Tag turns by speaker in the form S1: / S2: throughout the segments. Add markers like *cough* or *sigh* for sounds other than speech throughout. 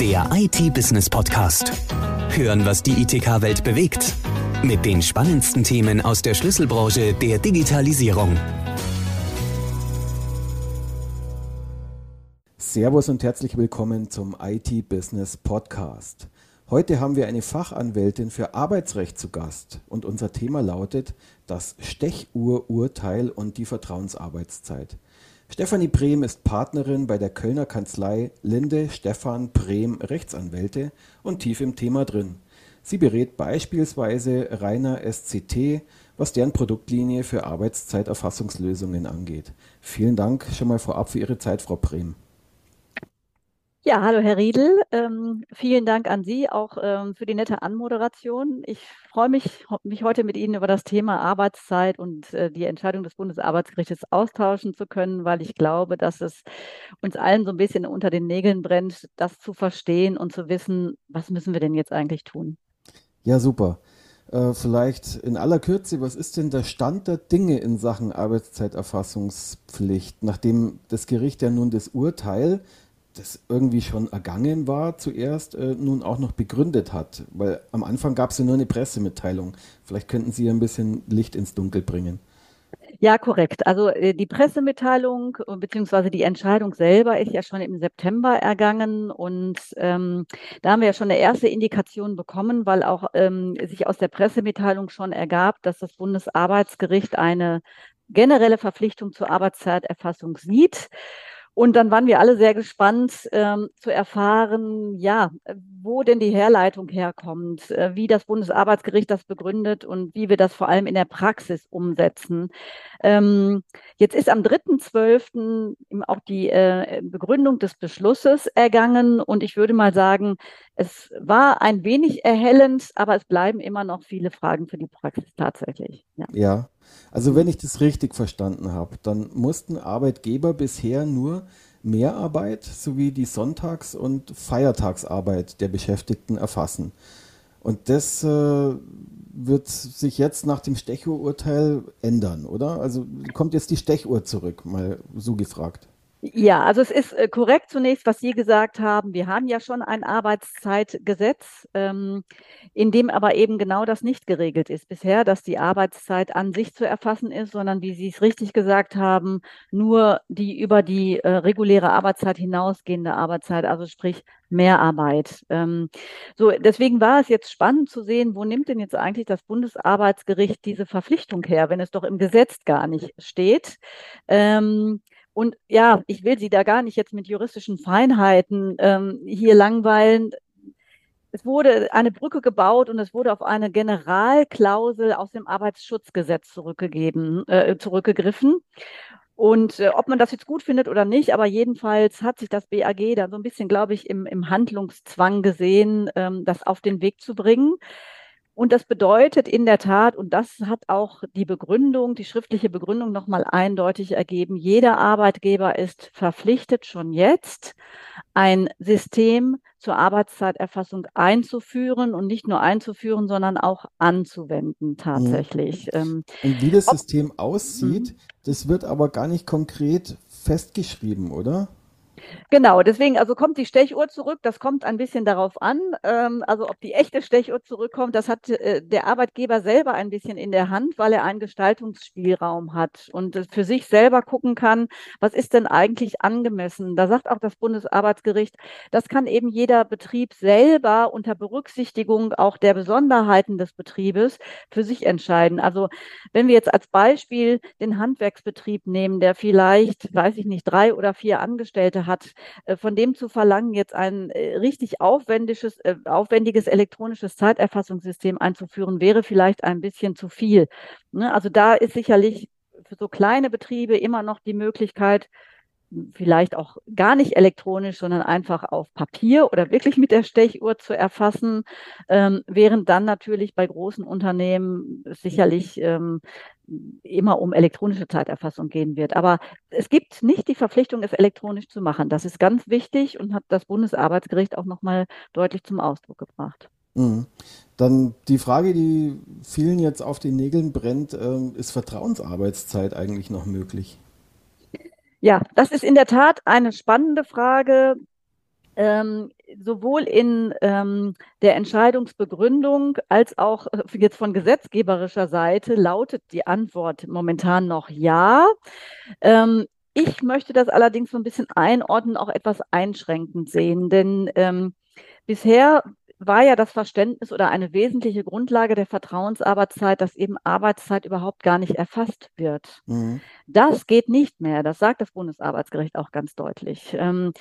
S1: Der IT-Business-Podcast. Hören, was die ITK-Welt bewegt. Mit den spannendsten Themen aus der Schlüsselbranche der Digitalisierung.
S2: Servus und herzlich willkommen zum IT-Business-Podcast. Heute haben wir eine Fachanwältin für Arbeitsrecht zu Gast und unser Thema lautet das Stechuhr-Urteil und die Vertrauensarbeitszeit. Stefanie Brehm ist Partnerin bei der Kölner Kanzlei Linde Stefan Brehm Rechtsanwälte und tief im Thema drin. Sie berät beispielsweise Rainer SCT, was deren Produktlinie für Arbeitszeiterfassungslösungen angeht. Vielen Dank schon mal vorab für Ihre Zeit, Frau Brehm.
S3: Ja, hallo Herr Riedel. Ähm, vielen Dank an Sie auch ähm, für die nette Anmoderation. Ich freue mich, mich heute mit Ihnen über das Thema Arbeitszeit und äh, die Entscheidung des Bundesarbeitsgerichtes austauschen zu können, weil ich glaube, dass es uns allen so ein bisschen unter den Nägeln brennt, das zu verstehen und zu wissen, was müssen wir denn jetzt eigentlich tun.
S2: Ja, super. Äh, vielleicht in aller Kürze, was ist denn der Stand der Dinge in Sachen Arbeitszeiterfassungspflicht, nachdem das Gericht ja nun das Urteil das irgendwie schon ergangen war zuerst, äh, nun auch noch begründet hat. Weil am Anfang gab es ja nur eine Pressemitteilung. Vielleicht könnten Sie ein bisschen Licht ins Dunkel bringen.
S3: Ja, korrekt. Also äh, die Pressemitteilung äh, bzw. die Entscheidung selber ist ja schon im September ergangen und ähm, da haben wir ja schon eine erste Indikation bekommen, weil auch ähm, sich aus der Pressemitteilung schon ergab, dass das Bundesarbeitsgericht eine generelle Verpflichtung zur Arbeitszeiterfassung sieht. Und dann waren wir alle sehr gespannt ähm, zu erfahren, ja, wo denn die Herleitung herkommt, äh, wie das Bundesarbeitsgericht das begründet und wie wir das vor allem in der Praxis umsetzen. Ähm, jetzt ist am 3.12. auch die äh, Begründung des Beschlusses ergangen und ich würde mal sagen, es war ein wenig erhellend, aber es bleiben immer noch viele Fragen für die Praxis tatsächlich.
S2: Ja. ja. Also wenn ich das richtig verstanden habe, dann mussten Arbeitgeber bisher nur Mehrarbeit sowie die Sonntags- und Feiertagsarbeit der Beschäftigten erfassen. Und das äh, wird sich jetzt nach dem Stechuhrurteil ändern, oder? Also kommt jetzt die Stechuhr zurück, mal so gefragt.
S3: Ja, also es ist äh, korrekt zunächst, was Sie gesagt haben. Wir haben ja schon ein Arbeitszeitgesetz, ähm, in dem aber eben genau das nicht geregelt ist bisher, dass die Arbeitszeit an sich zu erfassen ist, sondern wie Sie es richtig gesagt haben, nur die über die äh, reguläre Arbeitszeit hinausgehende Arbeitszeit, also sprich Mehrarbeit. Ähm, so, deswegen war es jetzt spannend zu sehen, wo nimmt denn jetzt eigentlich das Bundesarbeitsgericht diese Verpflichtung her, wenn es doch im Gesetz gar nicht steht. Ähm, und ja, ich will Sie da gar nicht jetzt mit juristischen Feinheiten ähm, hier langweilen. Es wurde eine Brücke gebaut und es wurde auf eine Generalklausel aus dem Arbeitsschutzgesetz zurückgegeben, äh, zurückgegriffen. Und äh, ob man das jetzt gut findet oder nicht, aber jedenfalls hat sich das BAG da so ein bisschen, glaube ich, im, im Handlungszwang gesehen, ähm, das auf den Weg zu bringen. Und das bedeutet in der Tat, und das hat auch die Begründung, die schriftliche Begründung nochmal eindeutig ergeben, jeder Arbeitgeber ist verpflichtet, schon jetzt ein System zur Arbeitszeiterfassung einzuführen und nicht nur einzuführen, sondern auch anzuwenden tatsächlich.
S2: Mhm. Und wie das Ob, System aussieht, mhm. das wird aber gar nicht konkret festgeschrieben, oder?
S3: Genau, deswegen, also kommt die Stechuhr zurück, das kommt ein bisschen darauf an. Ähm, also ob die echte Stechuhr zurückkommt, das hat äh, der Arbeitgeber selber ein bisschen in der Hand, weil er einen Gestaltungsspielraum hat und für sich selber gucken kann, was ist denn eigentlich angemessen. Da sagt auch das Bundesarbeitsgericht, das kann eben jeder Betrieb selber unter Berücksichtigung auch der Besonderheiten des Betriebes für sich entscheiden. Also wenn wir jetzt als Beispiel den Handwerksbetrieb nehmen, der vielleicht, weiß ich nicht, drei oder vier Angestellte hat, hat, äh, von dem zu verlangen, jetzt ein äh, richtig aufwendiges, äh, aufwendiges elektronisches Zeiterfassungssystem einzuführen, wäre vielleicht ein bisschen zu viel. Ne? Also da ist sicherlich für so kleine Betriebe immer noch die Möglichkeit, vielleicht auch gar nicht elektronisch, sondern einfach auf Papier oder wirklich mit der Stechuhr zu erfassen, ähm, während dann natürlich bei großen Unternehmen sicherlich ähm, immer um elektronische Zeiterfassung gehen wird. Aber es gibt nicht die Verpflichtung, es elektronisch zu machen. Das ist ganz wichtig und hat das Bundesarbeitsgericht auch nochmal deutlich zum Ausdruck gebracht.
S2: Mhm. Dann die Frage, die vielen jetzt auf den Nägeln brennt, äh, ist Vertrauensarbeitszeit eigentlich noch möglich?
S3: Ja, das ist in der Tat eine spannende Frage. ähm, sowohl in ähm, der Entscheidungsbegründung als auch äh, jetzt von gesetzgeberischer Seite lautet die Antwort momentan noch ja. Ähm, ich möchte das allerdings so ein bisschen einordnen, auch etwas einschränkend sehen, denn ähm, bisher war ja das Verständnis oder eine wesentliche Grundlage der Vertrauensarbeitszeit, dass eben Arbeitszeit überhaupt gar nicht erfasst wird. Mhm. Das geht nicht mehr. Das sagt das Bundesarbeitsgericht auch ganz deutlich. Ähm,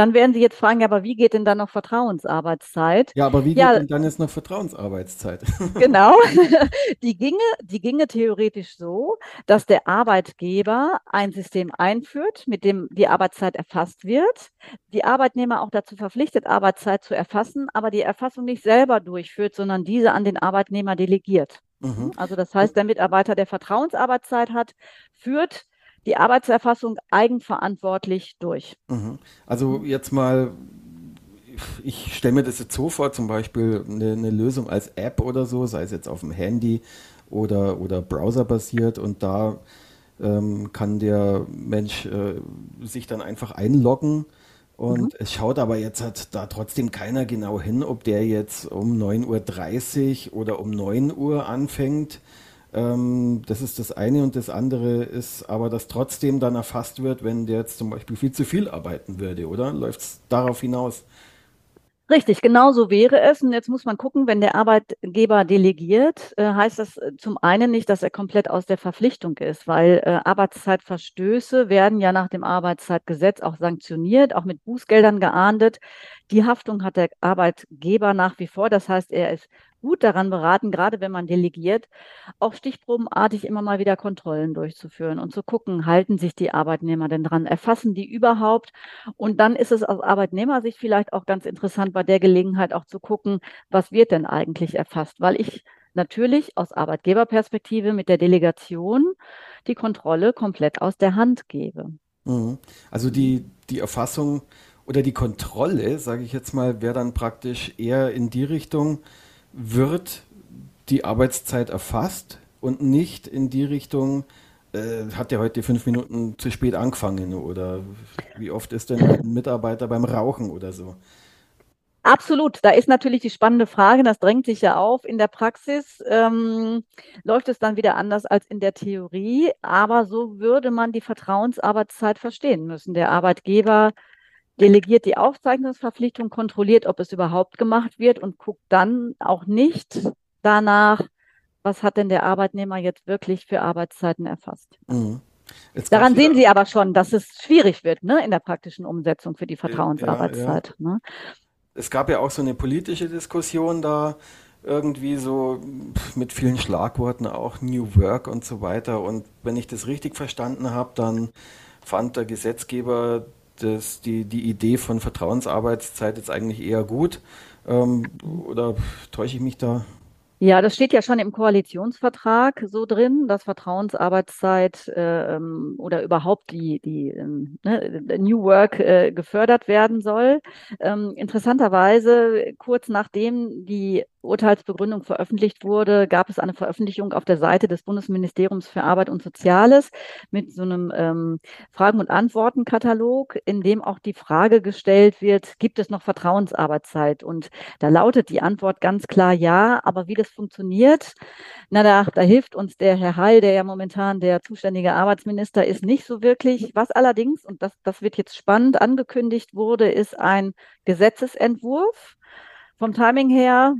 S3: dann werden Sie jetzt fragen, ja, aber wie geht denn dann noch Vertrauensarbeitszeit?
S2: Ja, aber wie geht ja, denn dann jetzt noch Vertrauensarbeitszeit? *laughs*
S3: genau. *laughs* Die ginge, die ginge theoretisch so, dass der Arbeitgeber ein System einführt, mit dem die Arbeitszeit erfasst wird, die Arbeitnehmer auch dazu verpflichtet, Arbeitszeit zu erfassen, aber die Erfassung nicht selber durchführt, sondern diese an den Arbeitnehmer delegiert. Mhm. Also das heißt, der Mitarbeiter, der Vertrauensarbeitszeit hat, führt die Arbeitserfassung eigenverantwortlich durch.
S2: Mhm. Also jetzt mal, ich stelle mir das jetzt so vor, zum Beispiel eine, eine, Lösung als App oder so, sei es jetzt auf dem Handy oder, oder browserbasiert und da ähm, kann der Mensch äh, sich dann einfach einloggen und mhm. es schaut aber jetzt hat da trotzdem keiner genau hin, ob der jetzt um 9.30 Uhr oder um 9 Uhr anfängt ähm, das ist das eine und das andere ist aber, dass trotzdem dann erfasst wird, wenn der jetzt zum Beispiel viel zu viel arbeiten würde, oder? Läuft es darauf hinaus?
S3: Richtig, genau so wäre es. Und jetzt muss man gucken, wenn der Arbeitgeber delegiert, äh, heißt das äh, zum einen nicht, dass er komplett aus der Verpflichtung ist, weil äh, Arbeitszeitverstöße werden ja nach dem Arbeitszeitgesetz auch sanktioniert, auch mit Bußgeldern geahndet. Die Haftung hat der Arbeitgeber nach wie vor. Das heißt, er ist gut daran beraten, gerade wenn man delegiert, auch stichprobenartig immer mal wieder Kontrollen durchzuführen und zu gucken, halten sich die Arbeitnehmer denn dran, erfassen die überhaupt? Und dann ist es aus Arbeitnehmersicht vielleicht auch ganz interessant, bei der Gelegenheit auch zu gucken, was wird denn eigentlich erfasst? Weil ich natürlich aus Arbeitgeberperspektive mit der Delegation die Kontrolle komplett aus der Hand gebe.
S2: Mhm. Also die, die Erfassung oder die Kontrolle, sage ich jetzt mal, wäre dann praktisch eher in die Richtung, wird die Arbeitszeit erfasst und nicht in die Richtung, äh, hat der heute fünf Minuten zu spät angefangen oder wie oft ist denn ein Mitarbeiter beim Rauchen oder so?
S3: Absolut. Da ist natürlich die spannende Frage, das drängt sich ja auf. In der Praxis ähm, läuft es dann wieder anders als in der Theorie, aber so würde man die Vertrauensarbeitszeit verstehen müssen. Der Arbeitgeber delegiert die Aufzeichnungsverpflichtung, kontrolliert, ob es überhaupt gemacht wird und guckt dann auch nicht danach, was hat denn der Arbeitnehmer jetzt wirklich für Arbeitszeiten erfasst. Mhm. Daran sehen Sie aber schon, dass es schwierig wird ne, in der praktischen Umsetzung für die Vertrauensarbeitszeit. Ja, ja. Ne?
S2: Es gab ja auch so eine politische Diskussion da, irgendwie so mit vielen Schlagworten, auch New Work und so weiter. Und wenn ich das richtig verstanden habe, dann fand der Gesetzgeber das, die, die Idee von Vertrauensarbeitszeit jetzt eigentlich eher gut. Ähm, oder täusche ich mich da?
S3: Ja, das steht ja schon im Koalitionsvertrag so drin, dass Vertrauensarbeitszeit äh, ähm, oder überhaupt die, die ähm, ne, New Work äh, gefördert werden soll. Ähm, interessanterweise, kurz nachdem die Urteilsbegründung veröffentlicht wurde, gab es eine Veröffentlichung auf der Seite des Bundesministeriums für Arbeit und Soziales mit so einem ähm, Fragen- und Antwortenkatalog, in dem auch die Frage gestellt wird, gibt es noch Vertrauensarbeitszeit? Und da lautet die Antwort ganz klar ja, aber wie das funktioniert, na, da, da hilft uns der Herr Heil, der ja momentan der zuständige Arbeitsminister ist, nicht so wirklich. Was allerdings, und das, das wird jetzt spannend, angekündigt wurde, ist ein Gesetzesentwurf. Vom Timing her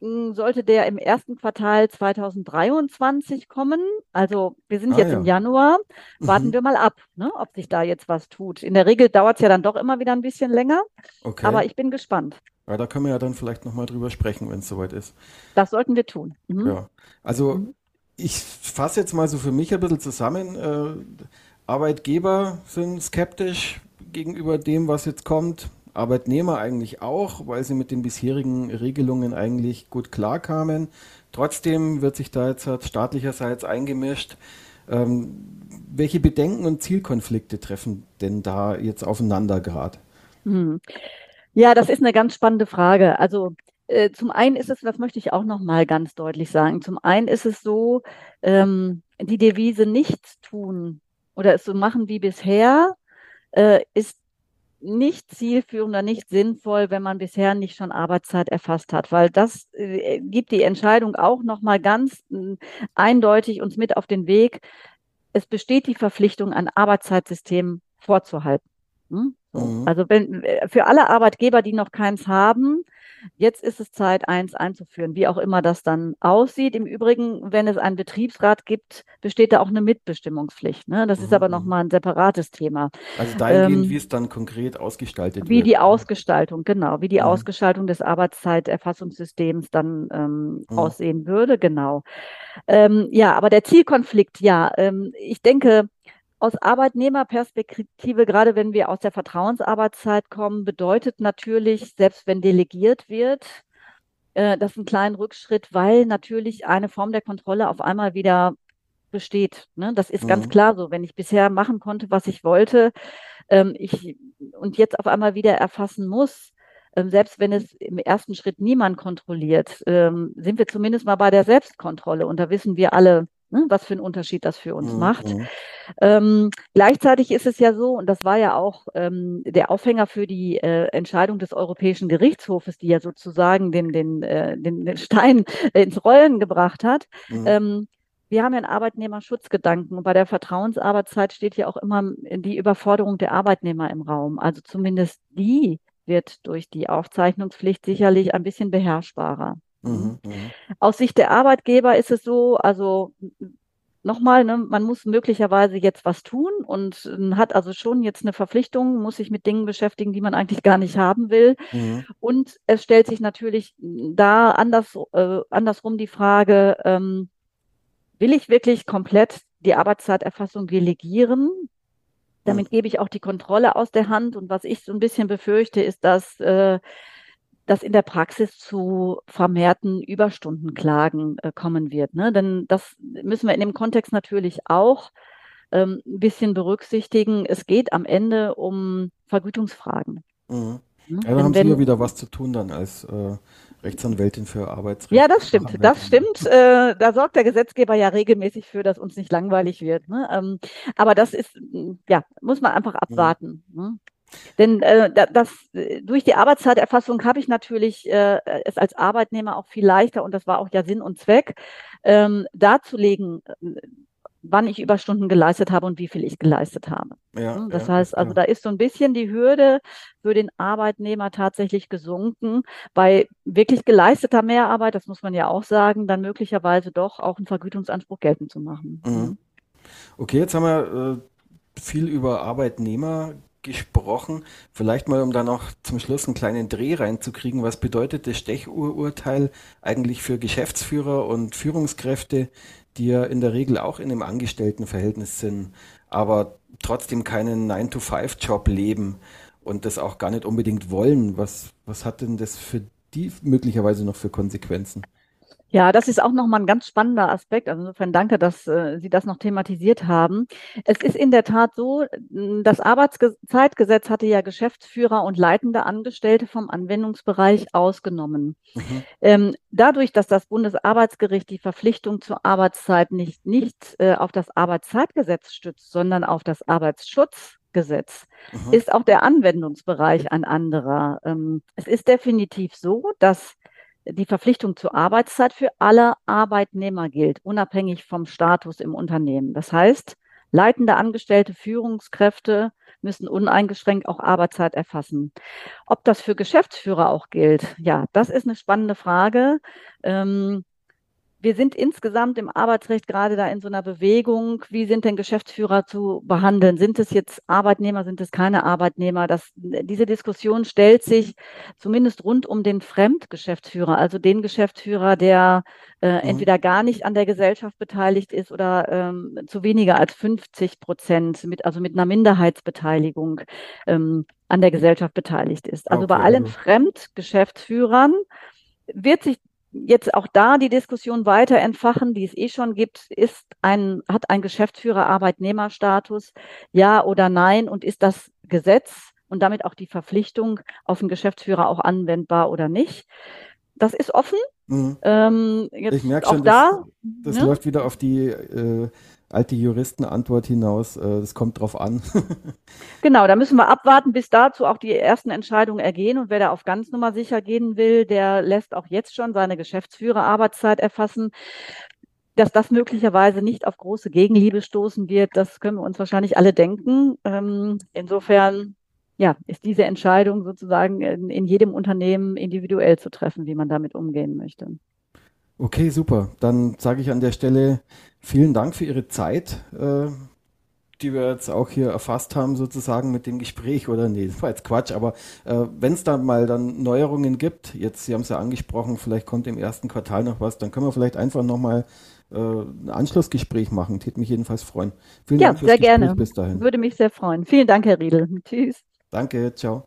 S3: sollte der im ersten Quartal 2023 kommen. Also wir sind ah, jetzt ja. im Januar. Warten mhm. wir mal ab, ne, ob sich da jetzt was tut. In der Regel dauert es ja dann doch immer wieder ein bisschen länger. Okay. Aber ich bin gespannt.
S2: Ja, da können wir ja dann vielleicht nochmal drüber sprechen, wenn es soweit ist.
S3: Das sollten wir tun.
S2: Mhm. Ja. Also mhm. ich fasse jetzt mal so für mich ein bisschen zusammen. Äh, Arbeitgeber sind skeptisch gegenüber dem, was jetzt kommt. Arbeitnehmer eigentlich auch, weil sie mit den bisherigen Regelungen eigentlich gut klarkamen. Trotzdem wird sich da jetzt staatlicherseits eingemischt. Ähm, welche Bedenken und Zielkonflikte treffen denn da jetzt aufeinander gerade? Hm.
S3: Ja, das ist eine ganz spannende Frage. Also äh, zum einen ist es, das möchte ich auch noch mal ganz deutlich sagen, zum einen ist es so, ähm, die Devise nichts tun oder es so machen wie bisher, äh, ist nicht zielführend oder nicht sinnvoll, wenn man bisher nicht schon Arbeitszeit erfasst hat, weil das äh, gibt die Entscheidung auch nochmal ganz äh, eindeutig uns mit auf den Weg. Es besteht die Verpflichtung, ein Arbeitszeitsystem vorzuhalten. Hm? Mhm. Also wenn, äh, für alle Arbeitgeber, die noch keins haben, Jetzt ist es Zeit, eins einzuführen, wie auch immer das dann aussieht. Im Übrigen, wenn es einen Betriebsrat gibt, besteht da auch eine Mitbestimmungspflicht. Ne? Das mhm. ist aber nochmal ein separates Thema.
S2: Also dahingehend, ähm, wie es dann konkret ausgestaltet
S3: wie wird. Wie die Ausgestaltung, genau, wie die mhm. Ausgestaltung des Arbeitszeiterfassungssystems dann ähm, mhm. aussehen würde, genau. Ähm, ja, aber der Zielkonflikt, ja, ähm, ich denke, aus Arbeitnehmerperspektive, gerade wenn wir aus der Vertrauensarbeitszeit kommen, bedeutet natürlich, selbst wenn delegiert wird, äh, das einen kleinen Rückschritt, weil natürlich eine Form der Kontrolle auf einmal wieder besteht. Ne? Das ist mhm. ganz klar so. Wenn ich bisher machen konnte, was ich wollte, ähm, ich und jetzt auf einmal wieder erfassen muss, ähm, selbst wenn es im ersten Schritt niemand kontrolliert, ähm, sind wir zumindest mal bei der Selbstkontrolle. Und da wissen wir alle, ne, was für einen Unterschied das für uns mhm. macht. Ähm, gleichzeitig ist es ja so, und das war ja auch ähm, der Aufhänger für die äh, Entscheidung des Europäischen Gerichtshofes, die ja sozusagen den, den, äh, den, den Stein ins Rollen gebracht hat. Mhm. Ähm, wir haben ja einen Arbeitnehmerschutzgedanken und bei der Vertrauensarbeitszeit steht ja auch immer die Überforderung der Arbeitnehmer im Raum. Also zumindest die wird durch die Aufzeichnungspflicht sicherlich ein bisschen beherrschbarer. Mhm, mhm, Aus Sicht der Arbeitgeber ist es so, also nochmal, ne, man muss möglicherweise jetzt was tun und hat also schon jetzt eine Verpflichtung, muss sich mit Dingen beschäftigen, die man eigentlich gar nicht haben will. Mhm. Und es stellt sich natürlich da anders, äh, andersrum die Frage, ähm, will ich wirklich komplett die Arbeitszeiterfassung delegieren? Damit mhm. gebe ich auch die Kontrolle aus der Hand. Und was ich so ein bisschen befürchte, ist, dass äh, dass in der Praxis zu vermehrten Überstundenklagen äh, kommen wird. Ne? Denn das müssen wir in dem Kontext natürlich auch ähm, ein bisschen berücksichtigen. Es geht am Ende um Vergütungsfragen.
S2: Mhm. Ne? Ja, da haben wenn, Sie ja wieder was zu tun dann als äh, Rechtsanwältin für Arbeitsrecht.
S3: Ja, das stimmt, das stimmt. *laughs* Äh, da sorgt der Gesetzgeber ja regelmäßig für, dass uns nicht langweilig wird. Ne? Ähm, aber das ist, ja, muss man einfach mhm. abwarten. Mhm. Ne? Denn äh, das, durch die Arbeitszeiterfassung habe ich natürlich äh, es als Arbeitnehmer auch viel leichter, und das war auch ja Sinn und Zweck, ähm, darzulegen, äh, wann ich Überstunden geleistet habe und wie viel ich geleistet habe. Ja, hm, das ja, heißt, also da ist so ein bisschen die Hürde für den Arbeitnehmer tatsächlich gesunken, bei wirklich geleisteter Mehrarbeit, das muss man ja auch sagen, dann möglicherweise doch auch einen Vergütungsanspruch geltend zu machen. Mhm.
S2: Hm. Okay, jetzt haben wir äh, viel über Arbeitnehmer gesprochen. Vielleicht mal, um da noch zum Schluss einen kleinen Dreh reinzukriegen. Was bedeutet das Stechuhrurteil eigentlich für Geschäftsführer und Führungskräfte, die ja in der Regel auch in einem Angestelltenverhältnis sind, aber trotzdem keinen 9-to-5-Job leben und das auch gar nicht unbedingt wollen? Was, was hat denn das für die möglicherweise noch für Konsequenzen?
S3: Ja, das ist auch nochmal ein ganz spannender Aspekt. Also insofern danke, dass äh, Sie das noch thematisiert haben. Es ist in der Tat so, das Arbeitszeitgesetz hatte ja Geschäftsführer und leitende Angestellte vom Anwendungsbereich ausgenommen. Mhm. Ähm, dadurch, dass das Bundesarbeitsgericht die Verpflichtung zur Arbeitszeit nicht, nicht äh, auf das Arbeitszeitgesetz stützt, sondern auf das Arbeitsschutzgesetz, mhm. ist auch der Anwendungsbereich ein anderer. Ähm, es ist definitiv so, dass die Verpflichtung zur Arbeitszeit für alle Arbeitnehmer gilt, unabhängig vom Status im Unternehmen. Das heißt, leitende Angestellte, Führungskräfte müssen uneingeschränkt auch Arbeitszeit erfassen. Ob das für Geschäftsführer auch gilt, ja, das ist eine spannende Frage. Ähm, wir sind insgesamt im Arbeitsrecht gerade da in so einer Bewegung. Wie sind denn Geschäftsführer zu behandeln? Sind es jetzt Arbeitnehmer, sind es keine Arbeitnehmer? Das, diese Diskussion stellt sich zumindest rund um den Fremdgeschäftsführer, also den Geschäftsführer, der äh, mhm. entweder gar nicht an der Gesellschaft beteiligt ist oder ähm, zu weniger als 50 Prozent, mit, also mit einer Minderheitsbeteiligung ähm, an der Gesellschaft beteiligt ist. Also okay. bei allen Fremdgeschäftsführern wird sich jetzt auch da die Diskussion weiter entfachen, die es eh schon gibt, ist ein, hat ein Geschäftsführer Arbeitnehmerstatus, ja oder nein, und ist das Gesetz und damit auch die Verpflichtung auf den Geschäftsführer auch anwendbar oder nicht? Das ist offen.
S2: Mhm. Ähm, ich merke schon, da, das, das ja? läuft wieder auf die äh, alte Juristenantwort hinaus, äh, das kommt drauf an. *laughs*
S3: genau, da müssen wir abwarten, bis dazu auch die ersten Entscheidungen ergehen. Und wer da auf ganz Nummer sicher gehen will, der lässt auch jetzt schon seine Geschäftsführerarbeitszeit erfassen. Dass das möglicherweise nicht auf große Gegenliebe stoßen wird, das können wir uns wahrscheinlich alle denken. Ähm, insofern ja, ist diese Entscheidung sozusagen in, in jedem Unternehmen individuell zu treffen, wie man damit umgehen möchte.
S2: Okay, super. Dann sage ich an der Stelle vielen Dank für Ihre Zeit, äh, die wir jetzt auch hier erfasst haben, sozusagen mit dem Gespräch. Oder nee, das war jetzt Quatsch, aber äh, wenn es da mal dann Neuerungen gibt, jetzt, Sie haben es ja angesprochen, vielleicht kommt im ersten Quartal noch was, dann können wir vielleicht einfach nochmal äh, ein Anschlussgespräch machen. Tät mich jedenfalls freuen.
S3: Vielen ja, Dank fürs sehr Gespräch gerne. bis dahin. Würde mich sehr freuen. Vielen Dank, Herr Riedel. Tschüss.
S2: Danke, ciao.